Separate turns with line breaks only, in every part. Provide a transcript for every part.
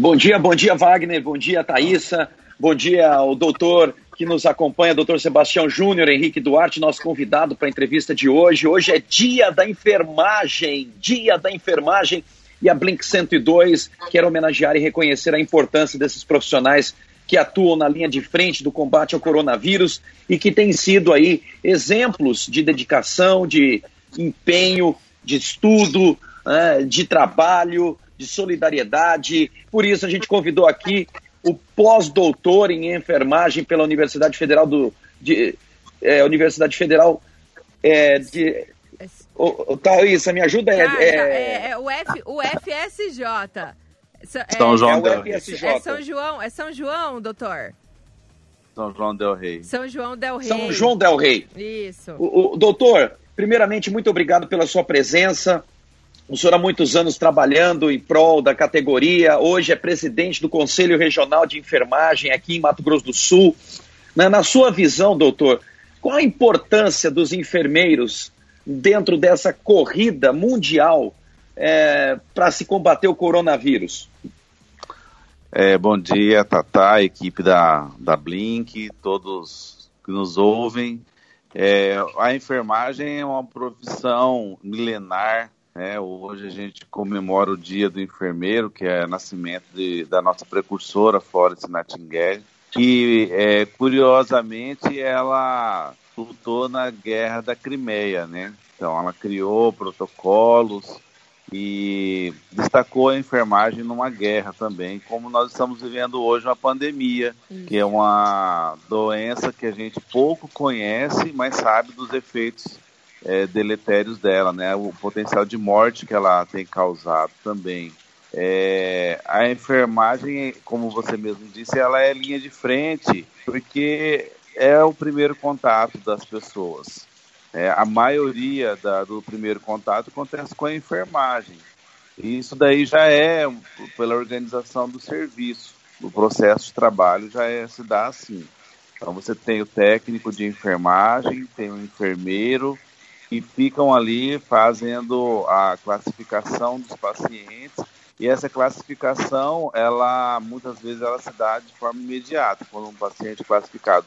Bom dia, bom dia, Wagner, bom dia, Thaisa, bom dia ao doutor que nos acompanha, doutor Sebastião Júnior, Henrique Duarte, nosso convidado para a entrevista de hoje. Hoje é dia da enfermagem, dia da enfermagem, e a Blink 102 quer homenagear e reconhecer a importância desses profissionais que atuam na linha de frente do combate ao coronavírus e que têm sido aí exemplos de dedicação, de empenho, de estudo, né, de trabalho, de solidariedade. Por isso a gente convidou aqui o pós-doutor em enfermagem pela Universidade Federal do de, é, Universidade Federal é, de o, Thaisa, me ajuda?
É, ah, é, é, o, F, o FSJ.
São João
Del Rey. É São João, é São João, doutor?
São João Del Rey.
São João Del Rey.
São João Del Rey.
Isso.
O, o, doutor, primeiramente, muito obrigado pela sua presença. O senhor há muitos anos trabalhando em prol da categoria, hoje é presidente do Conselho Regional de Enfermagem aqui em Mato Grosso do Sul. Na, sua visão, doutor, qual a importância dos enfermeiros dentro dessa corrida mundial é, para se combater o coronavírus?
É, bom dia, Tatá, equipe da, da Blink, todos que nos ouvem. É, a enfermagem é uma profissão milenar né? Hoje a gente comemora o Dia do Enfermeiro, que é o nascimento de, da nossa precursora, Florence Nightingale, que, é, curiosamente, ela lutou na Guerra da Crimeia, né? Então, ela criou protocolos e destacou a enfermagem numa guerra também, como nós estamos vivendo hoje uma pandemia, que é uma doença que a gente pouco conhece, mas sabe dos efeitos é, deletérios dela, né? O potencial de morte que ela tem causado também. É, a enfermagem, como você mesmo disse, ela é linha de frente, porque é o primeiro contato das pessoas. É, a maioria da, do primeiro contato acontece com a enfermagem. E isso daí já é pela organização do serviço, o processo de trabalho já é, se dá assim. Então você tem o técnico de enfermagem, tem o enfermeiro, que ficam ali fazendo a classificação dos pacientes e essa classificação, ela muitas vezes ela se dá de forma imediata. Quando um paciente é classificado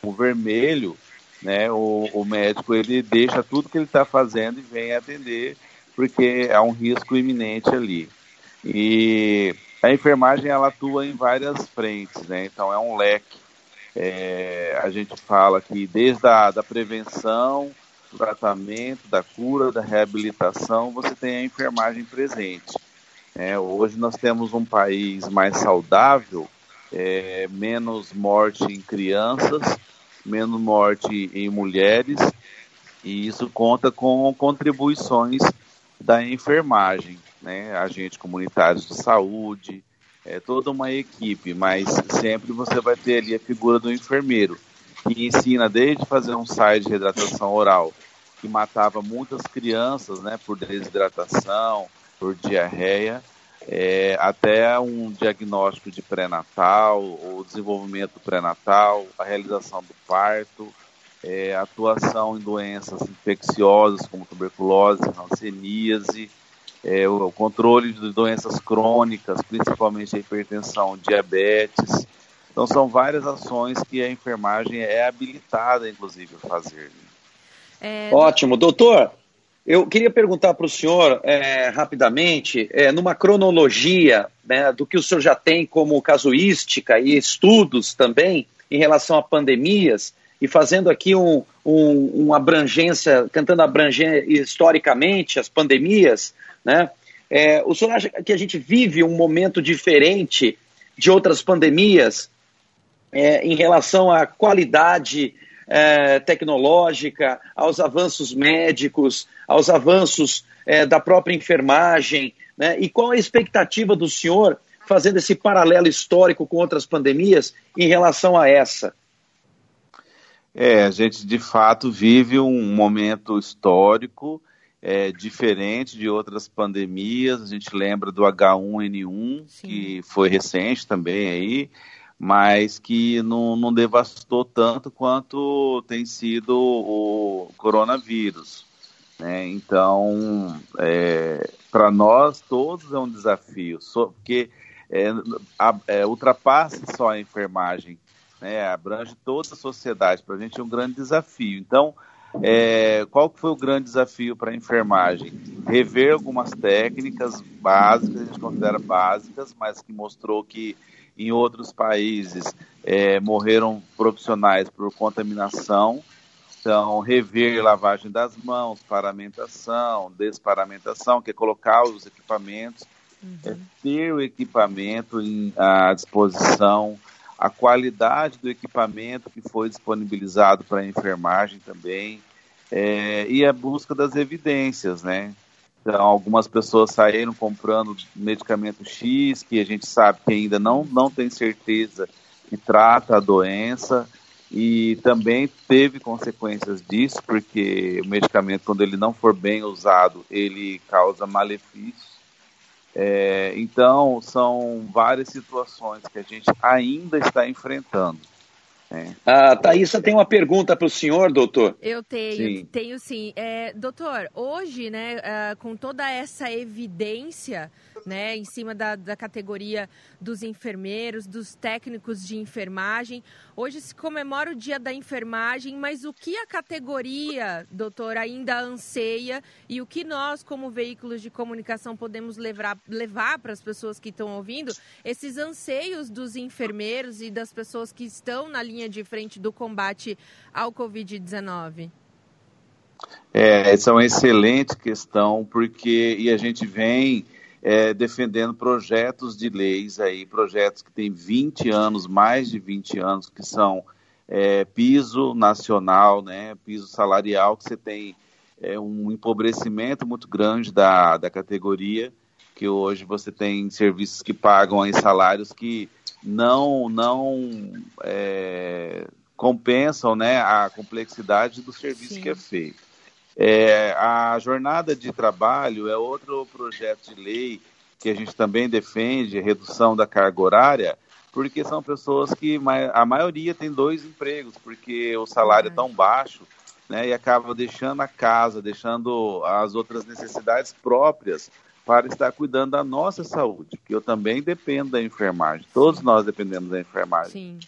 com vermelho, né, o, o médico ele deixa tudo que ele está fazendo e vem atender porque há um risco iminente ali. E a enfermagem ela atua em várias frentes, né? Então é um leque. É, a gente fala que desde a da prevenção tratamento, da cura, da reabilitação, você tem a enfermagem presente. É, hoje nós temos um país mais saudável, é, menos morte em crianças, menos morte em mulheres, e isso conta com contribuições da enfermagem, né? agentes comunitários de saúde, é toda uma equipe, mas sempre você vai ter ali a figura do enfermeiro, que ensina desde fazer um site de reidratação oral, que matava muitas crianças, né, por desidratação, por diarreia, é, até um diagnóstico de pré-natal, o desenvolvimento pré-natal, a realização do parto, é, atuação em doenças infecciosas como tuberculose, hanseníase, é, o controle de doenças crônicas, principalmente a hipertensão, diabetes. Então são várias ações que a enfermagem é habilitada, inclusive, a fazer.
É... Ótimo. Doutor, eu queria perguntar para o senhor é, rapidamente, é, numa cronologia né, do que o senhor já tem como casuística e estudos também em relação a pandemias, e fazendo aqui um, um, uma abrangência, tentando abranger historicamente as pandemias, né? É, o senhor acha que a gente vive um momento diferente de outras pandemias é, em relação à qualidade é, tecnológica, aos avanços médicos, aos avanços é, da própria enfermagem, né? E qual a expectativa do senhor fazendo esse paralelo histórico com outras pandemias em relação a essa?
É, a gente de fato vive um momento histórico é, diferente de outras pandemias. A gente lembra do H1N1, Sim. que foi recente também aí mas que não, não devastou tanto quanto tem sido o coronavírus. Né? Então, é, para nós todos é um desafio, porque é, a, é, ultrapasse só a enfermagem, né? abrange toda a sociedade. Para a gente é um grande desafio. Então, é, qual foi o grande desafio para a enfermagem? Rever algumas técnicas básicas, a gente considera básicas, mas que mostrou que em outros países é, morreram profissionais por contaminação. Então, rever lavagem das mãos, paramentação, desparamentação, que é colocar os equipamentos, uhum. é ter o equipamento em, à disposição, a qualidade do equipamento que foi disponibilizado para a enfermagem também, é, e a busca das evidências, né? Então, algumas pessoas saíram comprando medicamento X, que a gente sabe que ainda não, não tem certeza que trata a doença, e também teve consequências disso, porque o medicamento, quando ele não for bem usado, ele causa malefícios é, então, são várias situações que a gente ainda está enfrentando.
É. A Thaisa tem uma pergunta para o senhor, doutor.
Eu tenho, sim. tenho sim. É, doutor, hoje, né, uh, com toda essa evidência né, em cima da, da categoria dos enfermeiros, dos técnicos de enfermagem. Hoje se comemora o Dia da Enfermagem, mas o que a categoria, doutor, ainda anseia e o que nós, como veículos de comunicação, podemos levar, levar para as pessoas que estão ouvindo, esses anseios dos enfermeiros e das pessoas que estão na linha de frente do combate ao Covid-19?
É, essa é uma excelente questão, porque e a gente vem é, defendendo projetos de leis aí, projetos que têm 20 anos, mais de 20 anos, que são é, piso nacional, né, piso salarial, que você tem é, um empobrecimento muito grande da, da categoria, que hoje você tem serviços que pagam aí salários que não, não é, compensam né, a complexidade do serviço Sim. que é feito. É, a jornada de trabalho é outro projeto de lei que a gente também defende, redução da carga horária, porque são pessoas que a maioria tem dois empregos, porque o salário é tão baixo, né, e acaba deixando a casa, deixando as outras necessidades próprias para estar cuidando da nossa saúde, que eu também dependo da enfermagem, todos nós dependemos da enfermagem. Sim.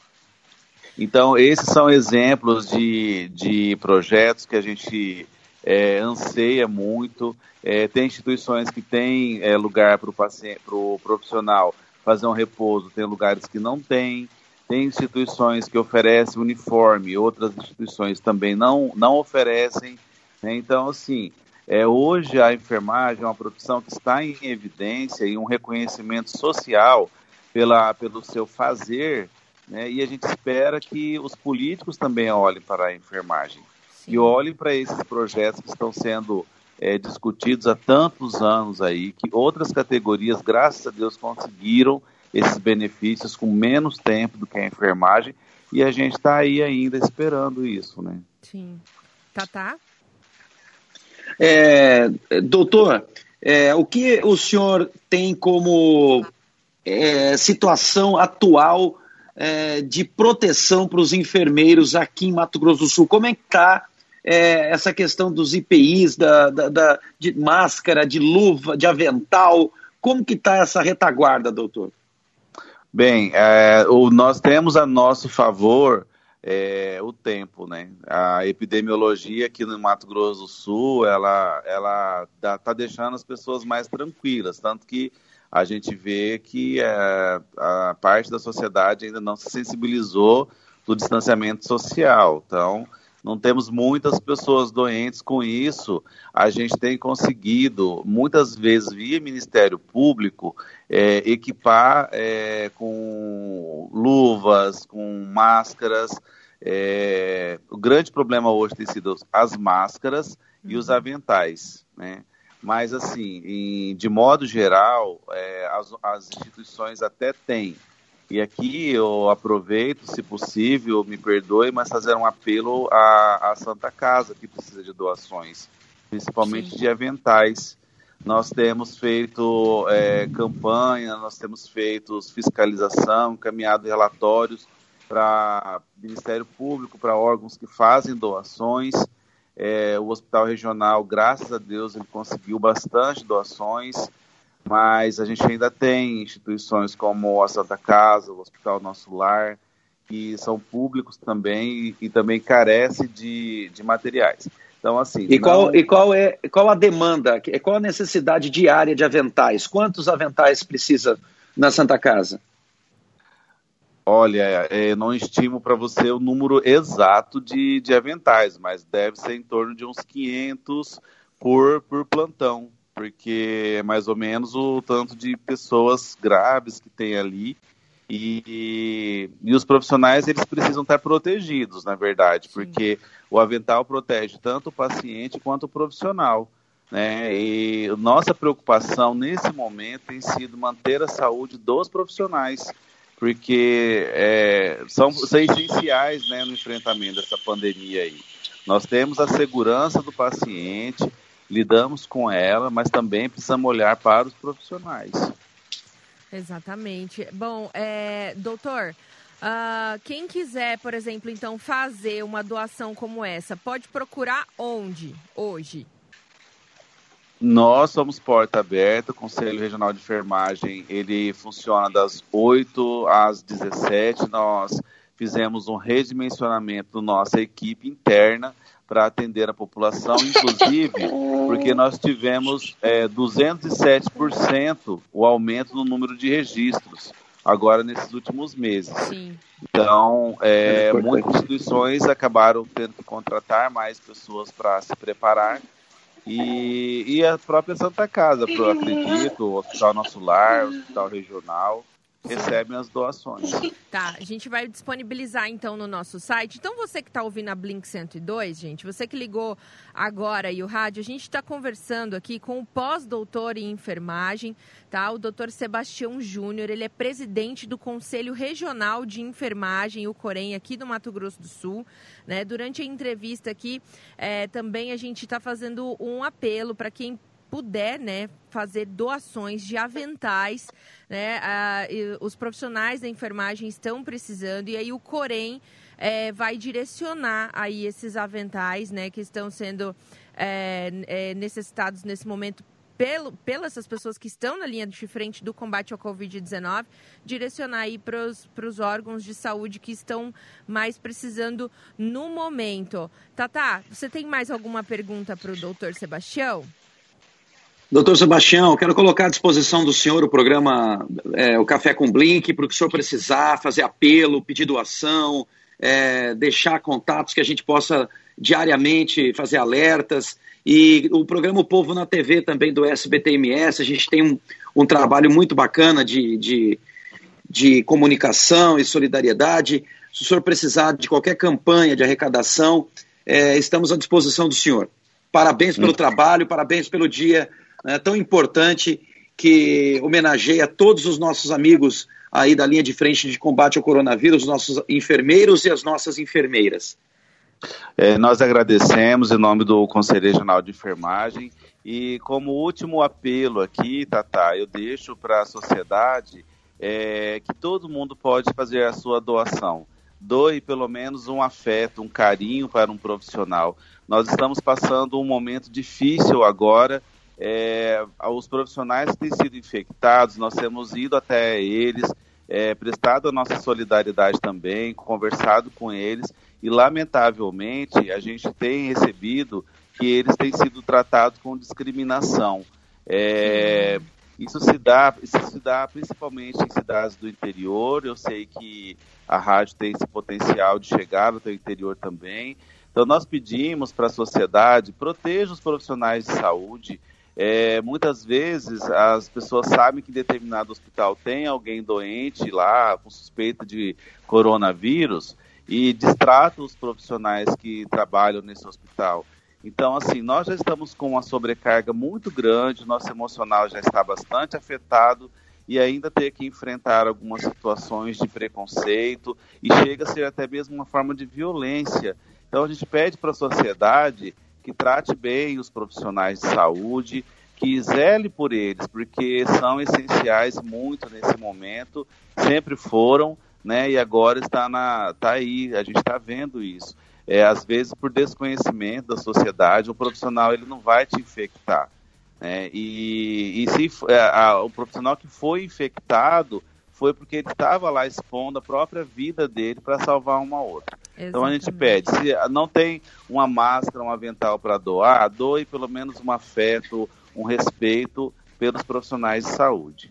Então, esses são exemplos de, de projetos que a gente é, anseia muito. É, tem instituições que têm é, lugar para o profissional fazer um repouso, tem lugares que não tem. Tem instituições que oferecem uniforme, outras instituições também não, não oferecem. Né? Então, assim, é, hoje a enfermagem é uma profissão que está em evidência e um reconhecimento social pela, pelo seu fazer, né? e a gente espera que os políticos também olhem para a enfermagem e olhem para esses projetos que estão sendo é, discutidos há tantos anos aí, que outras categorias, graças a Deus, conseguiram esses benefícios com menos tempo do que a enfermagem, e a gente está aí ainda esperando isso, né?
Sim. Tatá?
É, doutor, é, o que o senhor tem como é, situação atual é, de proteção para os enfermeiros aqui em Mato Grosso do Sul? Como é que está é, essa questão dos IPIs, da, da, da, de máscara, de luva, de avental. Como que está essa retaguarda, doutor?
Bem, é, o, nós temos a nosso favor é, o tempo, né? A epidemiologia aqui no Mato Grosso do Sul, ela ela está deixando as pessoas mais tranquilas, tanto que a gente vê que é, a parte da sociedade ainda não se sensibilizou do distanciamento social. Então, não temos muitas pessoas doentes com isso. A gente tem conseguido, muitas vezes, via Ministério Público, é, equipar é, com luvas, com máscaras. É, o grande problema hoje tem sido as máscaras e os uhum. aventais, né? Mas, assim, em, de modo geral, é, as, as instituições até têm e aqui eu aproveito, se possível, me perdoe, mas fazer um apelo à, à Santa Casa, que precisa de doações, principalmente Sim. de aventais. Nós temos feito é, campanha, nós temos feito fiscalização, encaminhado relatórios para Ministério Público, para órgãos que fazem doações. É, o Hospital Regional, graças a Deus, ele conseguiu bastante doações mas a gente ainda tem instituições como a Santa Casa, o Hospital Nosso Lar, que são públicos também e, e também carece de, de materiais. Então, assim.
E, não... qual, e qual, é, qual a demanda, qual a necessidade diária de aventais? Quantos aventais precisa na Santa Casa?
Olha, é, não estimo para você o número exato de, de aventais, mas deve ser em torno de uns 500 por, por plantão, porque é mais ou menos o tanto de pessoas graves que tem ali. E, e os profissionais eles precisam estar protegidos, na verdade, porque o avental protege tanto o paciente quanto o profissional. Né? E nossa preocupação nesse momento tem sido manter a saúde dos profissionais, porque é, são, são essenciais né, no enfrentamento dessa pandemia aí. Nós temos a segurança do paciente, lidamos com ela, mas também precisamos olhar para os profissionais.
Exatamente. Bom, é, doutor, uh, quem quiser, por exemplo, então fazer uma doação como essa, pode procurar onde hoje?
Nós somos porta aberta, o Conselho Regional de Enfermagem, ele funciona das 8 às 17. Nós fizemos um redimensionamento da nossa equipe interna para atender a população, inclusive porque nós tivemos é, 207% o aumento no número de registros agora nesses últimos meses. Sim. Então, é, muitas instituições acabaram tendo que contratar mais pessoas para se preparar e, e a própria Santa Casa, eu acredito, o Hospital Nosso Lar, o Hospital Regional, recebem as doações.
Tá, a gente vai disponibilizar então no nosso site. Então você que está ouvindo a Blink 102, gente, você que ligou agora e o rádio, a gente está conversando aqui com o pós-doutor em enfermagem, tá? O doutor Sebastião Júnior, ele é presidente do Conselho Regional de Enfermagem, o Corém, aqui do Mato Grosso do Sul. Né? Durante a entrevista aqui, é, também a gente está fazendo um apelo para quem puder, né, fazer doações de aventais, né, ah, os profissionais da enfermagem estão precisando e aí o Corém é, vai direcionar aí esses aventais, né, que estão sendo é, é, necessitados nesse momento pelo, pelas pessoas que estão na linha de frente do combate ao Covid-19, direcionar aí para os órgãos de saúde que estão mais precisando no momento. Tata, você tem mais alguma pergunta para o doutor Sebastião?
Doutor Sebastião, quero colocar à disposição do senhor o programa é, O Café com Blink, para o que o senhor precisar, fazer apelo, pedir doação, é, deixar contatos que a gente possa diariamente fazer alertas. E o programa O Povo na TV também do SBTMS, a gente tem um, um trabalho muito bacana de, de, de comunicação e solidariedade. Se o senhor precisar de qualquer campanha de arrecadação, é, estamos à disposição do senhor. Parabéns pelo hum. trabalho, parabéns pelo dia né, tão importante que homenageia todos os nossos amigos aí da linha de frente de combate ao coronavírus, os nossos enfermeiros e as nossas enfermeiras.
É, nós agradecemos em nome do Conselho Regional de Enfermagem e como último apelo aqui, Tata, eu deixo para a sociedade é, que todo mundo pode fazer a sua doação. Doe pelo menos um afeto, um carinho para um profissional. Nós estamos passando um momento difícil agora é, os profissionais que têm sido infectados, nós temos ido até eles, é, prestado a nossa solidariedade também, conversado com eles e, lamentavelmente, a gente tem recebido que eles têm sido tratados com discriminação. É, isso se dá, isso se dá principalmente em cidades do interior. Eu sei que a rádio tem esse potencial de chegar no interior também. Então nós pedimos para a sociedade proteja os profissionais de saúde, é, muitas vezes as pessoas sabem que em determinado hospital tem alguém doente lá com suspeita de coronavírus e distratam os profissionais que trabalham nesse hospital. Então, assim, nós já estamos com uma sobrecarga muito grande, nosso emocional já está bastante afetado e ainda ter que enfrentar algumas situações de preconceito e chega a ser até mesmo uma forma de violência. Então, a gente pede para a sociedade que trate bem os profissionais de saúde, que zele por eles, porque são essenciais muito nesse momento, sempre foram, né? E agora está na, tá aí, a gente está vendo isso. É, às vezes por desconhecimento da sociedade, o profissional ele não vai te infectar, Né? E, e se a, é, a, o profissional que foi infectado foi porque ele estava lá expondo a própria vida dele para salvar uma outra. Exatamente. Então a gente pede, se não tem uma máscara, um avental para doar, doe pelo menos um afeto, um respeito pelos profissionais de saúde.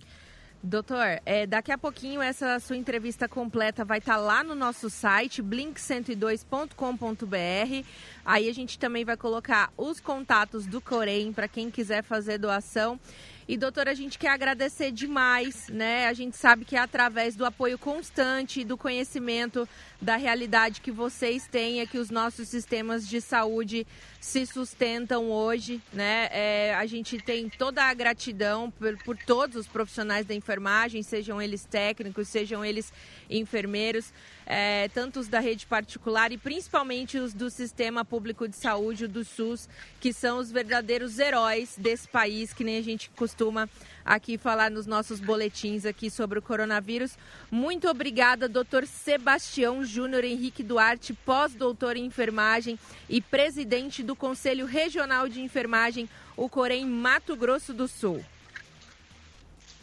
Doutor, é, daqui a pouquinho essa sua entrevista completa vai estar tá lá no nosso site, blink102.com.br. Aí a gente também vai colocar os contatos do Corém para quem quiser fazer doação. E, doutora, a gente quer agradecer demais, né? A gente sabe que é através do apoio constante, do conhecimento da realidade que vocês têm, é que os nossos sistemas de saúde se sustentam hoje, né? É, a gente tem toda a gratidão por, por todos os profissionais da enfermagem, sejam eles técnicos, sejam eles enfermeiros, é, tanto os da rede particular e principalmente os do sistema público de saúde, do SUS, que são os verdadeiros heróis desse país, que nem a gente costuma aqui falar nos nossos boletins aqui sobre o coronavírus. Muito obrigada, doutor Sebastião Júnior Henrique Duarte, pós-doutor em enfermagem e presidente do Conselho Regional de Enfermagem, o Corém Mato Grosso do Sul.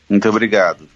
Muito obrigado.